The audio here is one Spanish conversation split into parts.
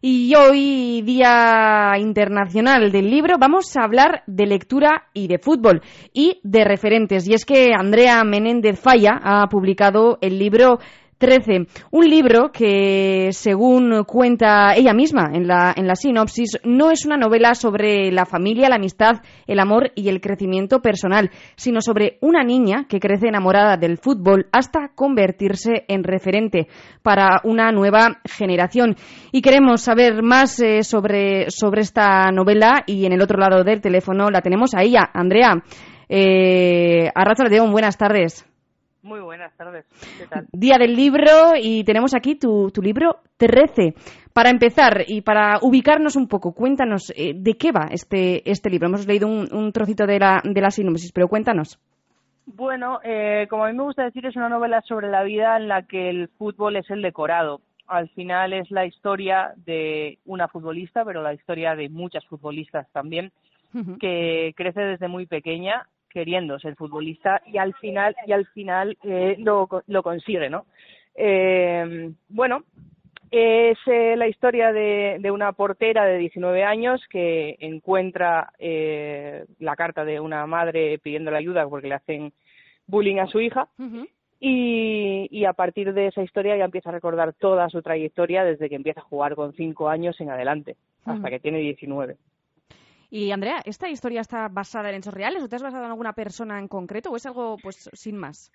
Y hoy, Día Internacional del Libro, vamos a hablar de lectura y de fútbol y de referentes. Y es que Andrea Menéndez Falla ha publicado el libro 13. Un libro que, según cuenta ella misma en la, en la sinopsis, no es una novela sobre la familia, la amistad, el amor y el crecimiento personal, sino sobre una niña que crece enamorada del fútbol hasta convertirse en referente para una nueva generación. Y queremos saber más eh, sobre, sobre esta novela y en el otro lado del teléfono la tenemos a ella, Andrea. Eh, Arracha León, buenas tardes. Muy buenas tardes. ¿Qué tal? Día del libro y tenemos aquí tu, tu libro 13. Para empezar y para ubicarnos un poco, cuéntanos eh, de qué va este, este libro. Hemos leído un, un trocito de la, de la sinopsis, pero cuéntanos. Bueno, eh, como a mí me gusta decir, es una novela sobre la vida en la que el fútbol es el decorado. Al final es la historia de una futbolista, pero la historia de muchas futbolistas también, que crece desde muy pequeña queriendo ser futbolista y al final y al final eh, lo, lo consigue, ¿no? Eh, bueno, es eh, la historia de, de, una portera de 19 años que encuentra eh, la carta de una madre pidiéndole ayuda porque le hacen bullying a su hija. Uh -huh. y, y, a partir de esa historia ya empieza a recordar toda su trayectoria desde que empieza a jugar con 5 años en adelante, uh -huh. hasta que tiene 19. Y Andrea, ¿esta historia está basada en hechos reales o te has basado en alguna persona en concreto o es algo pues sin más?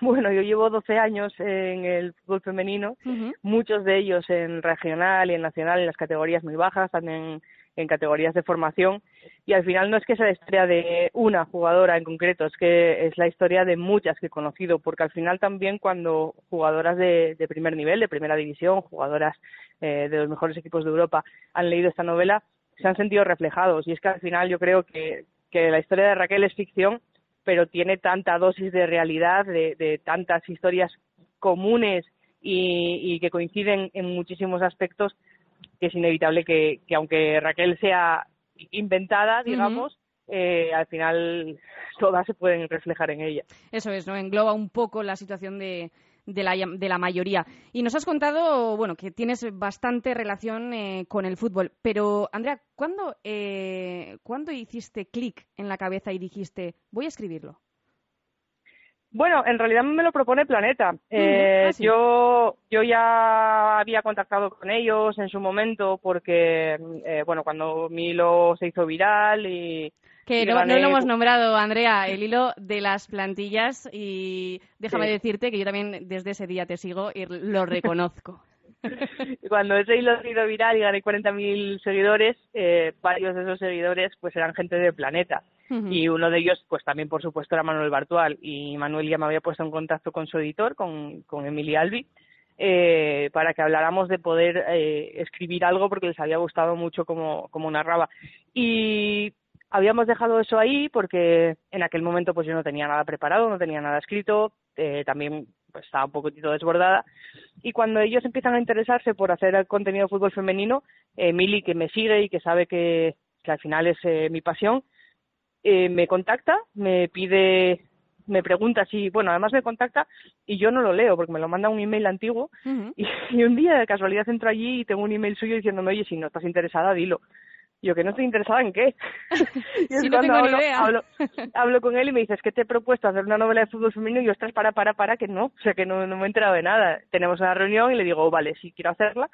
Bueno, yo llevo 12 años en el fútbol femenino, uh -huh. muchos de ellos en regional y en nacional, en las categorías muy bajas, también en categorías de formación. Y al final no es que sea la historia de una jugadora en concreto, es que es la historia de muchas que he conocido, porque al final también cuando jugadoras de, de primer nivel, de primera división, jugadoras eh, de los mejores equipos de Europa han leído esta novela, se han sentido reflejados. Y es que al final yo creo que, que la historia de Raquel es ficción, pero tiene tanta dosis de realidad, de, de tantas historias comunes y, y, que coinciden en muchísimos aspectos, que es inevitable que, que aunque Raquel sea inventada, digamos, uh -huh. Eh, al final todas se pueden reflejar en ella. Eso es, ¿no? Engloba un poco la situación de, de la, de la mayoría. Y nos has contado, bueno, que tienes bastante relación eh, con el fútbol. Pero, Andrea, ¿cuándo, eh, ¿cuándo hiciste clic en la cabeza y dijiste, voy a escribirlo? Bueno, en realidad me lo propone Planeta. Eh, ah, sí. Yo yo ya había contactado con ellos en su momento porque, eh, bueno, cuando Milo se hizo viral y... Que no, no, lo hemos nombrado, Andrea, el hilo de las plantillas y déjame sí. decirte que yo también desde ese día te sigo y lo reconozco. Cuando ese hilo se hizo viral y gané 40.000 seguidores, eh, varios de esos seguidores pues eran gente de Planeta. Uh -huh. Y uno de ellos, pues también, por supuesto, era Manuel Bartual. Y Manuel ya me había puesto en contacto con su editor, con, con Emily Albi, eh, para que habláramos de poder eh, escribir algo porque les había gustado mucho como, como narraba. Y habíamos dejado eso ahí porque en aquel momento pues yo no tenía nada preparado, no tenía nada escrito, eh, también pues estaba un poquitito desbordada. Y cuando ellos empiezan a interesarse por hacer contenido de fútbol femenino, Emily, que me sigue y que sabe que, que al final es eh, mi pasión, eh, me contacta, me pide, me pregunta si, bueno, además me contacta y yo no lo leo porque me lo manda un email antiguo uh -huh. y, y, un día de casualidad entro allí y tengo un email suyo diciéndome, oye, si no estás interesada, dilo. Yo que no estoy interesada en qué. y es si no tengo hablo, ni idea. Hablo, hablo, con él y me dice, es que te he propuesto hacer una novela de fútbol femenino y yo estás para, para, para, que no. O sea, que no, no me he enterado de nada. Tenemos una reunión y le digo, vale, sí quiero hacerla,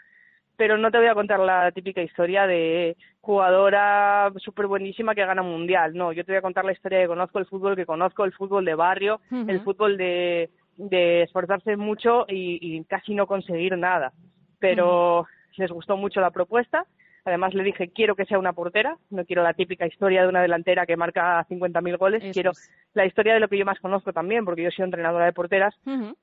pero no te voy a contar la típica historia de jugadora súper buenísima que gana mundial. No, yo te voy a contar la historia de que conozco el fútbol, que conozco el fútbol de barrio, uh -huh. el fútbol de, de esforzarse mucho y, y, casi no conseguir nada. Pero uh -huh. les gustó mucho la propuesta Además le dije, quiero que sea una portera, no quiero la típica historia de una delantera que marca 50.000 goles, Eso quiero es. la historia de lo que yo más conozco también, porque yo soy entrenadora de porteras, uh -huh.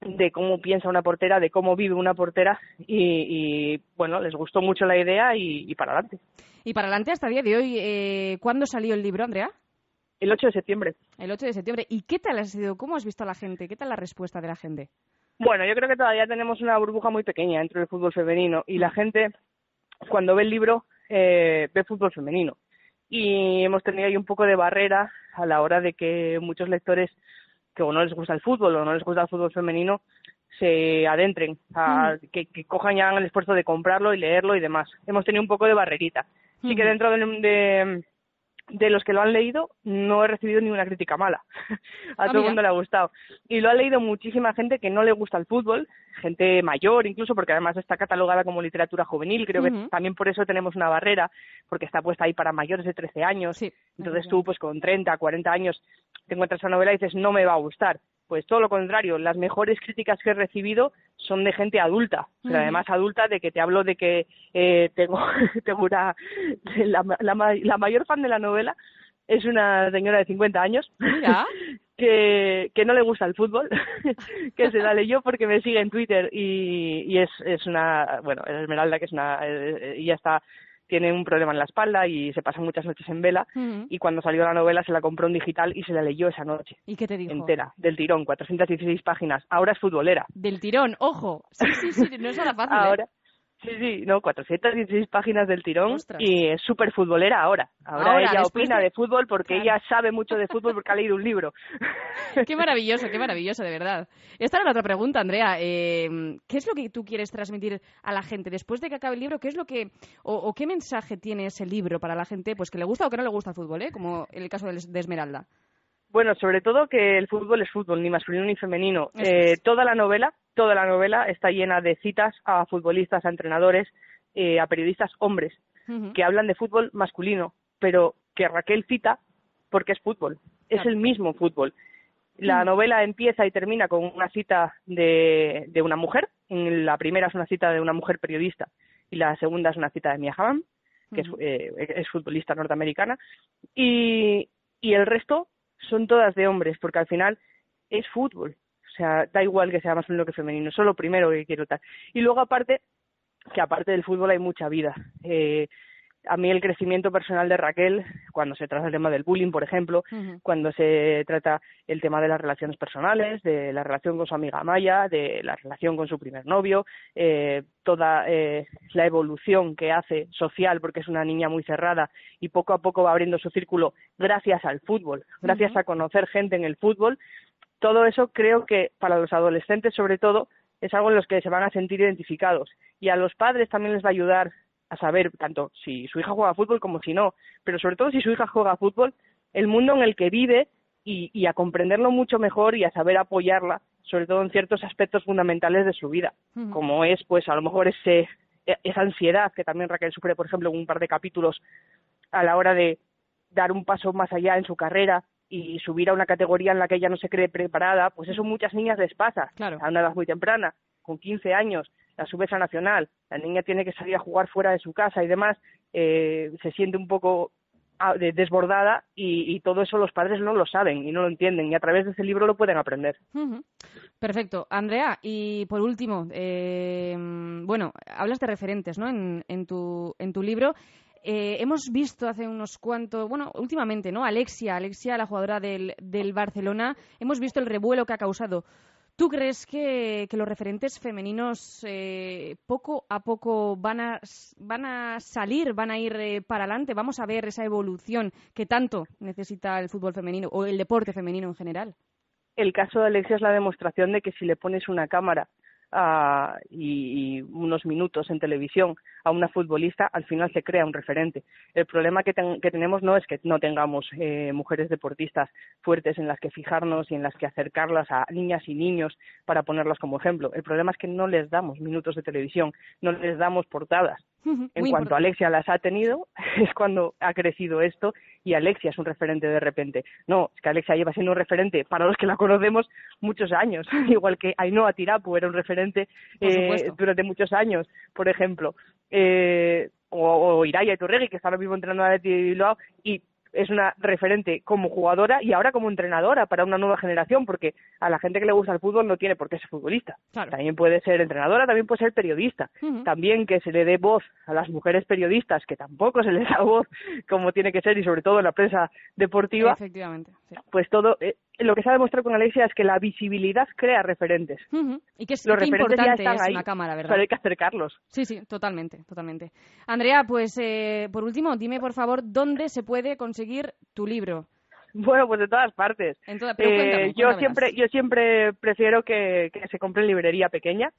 de cómo piensa una portera, de cómo vive una portera y, y bueno, les gustó mucho la idea y, y, para adelante. Y para adelante hasta el día de hoy, eh, ¿cuándo salió el libro, Andrea? El 8 de septiembre. El 8 de septiembre. ¿Y qué tal ha sido? ¿Cómo has visto a la gente? ¿Qué tal la respuesta de la gente? Bueno, yo creo que todavía tenemos una burbuja muy pequeña dentro del fútbol femenino y la gente cuando ve el libro eh, ve fútbol femenino. Y hemos tenido ahí un poco de barrera a la hora de que muchos lectores que o no les gusta el fútbol o no les gusta el fútbol femenino, se adentren, a, que, que, cojan ya el esfuerzo de comprarlo y leerlo y demás. Hemos tenido un poco de barrerita. Sí que dentro de, de, los que lo han leído no he recibido ni una crítica mala. a ah, todo el mundo le ha gustado. Y lo ha leído muchísima gente que no le gusta el fútbol, gente mayor incluso, porque además está catalogada como literatura juvenil. Creo que también por eso tenemos una barrera, porque está puesta ahí para mayores de 13 años. Entonces tú, pues con 30, 40 años, te encuentras esa novela y dices, no me va a gustar. Pues todo lo contrario, las mejores críticas que he recibido son de gente adulta, pero además adulta de que te hablo de que eh, tengo, tengo una, la, la, mayor fan de la novela es una señora de 50 años que, que no le gusta el fútbol, que se la leyó porque me sigue en Twitter y, y es, es una, bueno, Esmeralda que es una, eh, eh, ya está tiene un problema en la espalda y se pasa muchas noches en vela y cuando salió la novela se la compró en digital y se la leyó esa noche. ¿Y qué te dijo? Entera, del tirón, 416 páginas. Ahora es futbolera. Del tirón, ojo. Sí, sí, sí, no es nada fácil. ¿eh? Sí, sí, no, 416 páginas del tirón y es súper futbolera ahora. Ahora, ella opina de... fútbol porque ella sabe mucho de fútbol porque ha leído un libro. qué maravilloso, qué maravilloso, de verdad. Esta era la otra pregunta, Andrea. Eh, ¿Qué es lo que tú quieres transmitir a la gente después de que acabe el libro? ¿Qué es lo que o, qué mensaje tiene ese libro para la gente, pues que le gusta o que no le gusta el fútbol, ¿eh? Como en el caso de Esmeralda. Bueno, sobre todo que el fútbol es fútbol, ni masculino ni femenino. Eh, toda la novela, toda la novela está llena de citas a futbolistas, a entrenadores, eh, a periodistas hombres que hablan de fútbol masculino, pero que Raquel cita porque es fútbol, es el mismo fútbol. La novela empieza y termina con una cita de, de, una mujer. En la primera es una cita de una mujer periodista y la segunda es una cita de Mia Hammam, que es, eh, es, futbolista norteamericana. Y, y el resto son todas de hombres, porque al final es fútbol. O sea, da igual que sea más masculino que femenino, eso es lo primero que quiero tal. Y luego aparte, que aparte del fútbol hay mucha vida. Eh, a mí el crecimiento personal de Raquel, cuando se trata el tema del bullying, por ejemplo, cuando se trata el tema de las relaciones personales, de la relación con su amiga Maya, de la relación con su primer novio, eh, toda eh, la evolución que hace social, porque es una niña muy cerrada y poco a poco va abriendo su círculo gracias al fútbol, gracias a conocer gente en el fútbol, todo eso creo que para los adolescentes sobre todo es algo en los que se van a sentir identificados. Y a los padres también les va a ayudar a saber tanto si su hija juega fútbol como si no, pero sobre todo si su hija juega fútbol, el mundo en el que vive y, a comprenderlo mucho mejor y a saber apoyarla, sobre todo en ciertos aspectos fundamentales de su vida, como es pues a lo mejor ese, e, esa ansiedad que también Raquel sufre, por ejemplo, en un par de capítulos a la hora de dar un paso más allá en su carrera y subir a una categoría en la que ella no se cree preparada, pues eso muchas niñas les pasa a una edad muy temprana, con 15 años, la subes a nacional, la niña tiene que salir a jugar fuera de su casa y demás, eh, se siente un poco ah, desbordada y, todo eso los padres no lo saben y no lo entienden y a través de ese libro lo pueden aprender. Perfecto. Andrea, y por último, eh, bueno, hablas de referentes ¿no? en, en, tu, en tu libro. Eh, hemos visto hace unos cuantos, bueno, últimamente, ¿no? Alexia, Alexia, la jugadora del, Barcelona, hemos visto el revuelo que ha causado. ¿Tú crees que, los referentes femeninos eh, poco a poco van a, van a salir, van a ir eh, para adelante? ¿Vamos a ver esa evolución que tanto necesita el fútbol femenino o el deporte femenino en general? El caso de Alexia es la demostración de que si le pones una cámara y, unos minutos en televisión a una futbolista, al final se crea un referente. El problema que, tenemos no es que no tengamos eh, mujeres deportistas fuertes en las que fijarnos y en las que acercarlas a niñas y niños para ponerlas como ejemplo. El problema es que no les damos minutos de televisión, no les damos portadas. En cuanto Alexia las ha tenido, es cuando ha crecido esto y Alexia es un referente de repente. No, es que Alexia lleva siendo un referente para los que la conocemos muchos años, igual que Ainhoa Tirapu era un referente eh, durante muchos años, por ejemplo. Eh, o, o Iraya Iturregui, que está ahora mismo entrenando a Leti Bilbao, y es una referente como jugadora y ahora como entrenadora para una nueva generación, porque a la gente que le gusta el fútbol no tiene por qué ser futbolista. También puede ser entrenadora, también puede ser periodista. También que se le dé voz a las mujeres periodistas, que tampoco se les da voz como tiene que ser, y sobre todo en la prensa deportiva. Efectivamente. Pues todo, eh, lo que se ha demostrado con Alexia es que la visibilidad crea referentes. Y que es Los referentes ya están ahí, una cámara, ¿verdad? Pero hay que acercarlos. Sí, sí, totalmente, totalmente. Andrea, pues eh, por último, dime por favor dónde se puede conseguir tu libro. Bueno, pues de todas partes. Eh, yo siempre, yo siempre prefiero que, se compre en librería pequeña.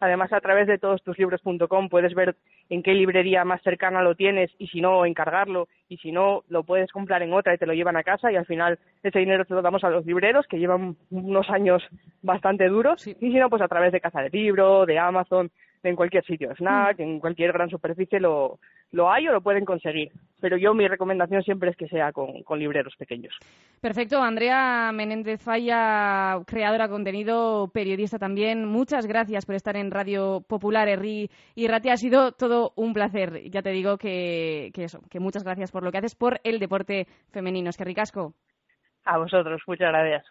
Además, a través de todos tus libros.com puedes ver en qué librería más cercana lo tienes y si no, encargarlo. Y si no, lo puedes comprar en otra y te lo llevan a casa y al final ese dinero te lo damos a los libreros que llevan unos años bastante duros. Y si no, pues a través de Casa de Libro, de Amazon, en cualquier sitio, Snack, en cualquier gran superficie lo, lo hay o lo pueden conseguir. Pero yo mi recomendación siempre es que sea con, con libreros pequeños. Perfecto. Andrea Menéndez Falla, creadora de contenido, periodista también. Muchas gracias por estar en Radio Popular, Erri y Rati. Ha sido todo un placer. Ya te digo que, que eso, que muchas gracias por lo que haces por el deporte femenino. Es que ricasco. A vosotros, muchas gracias.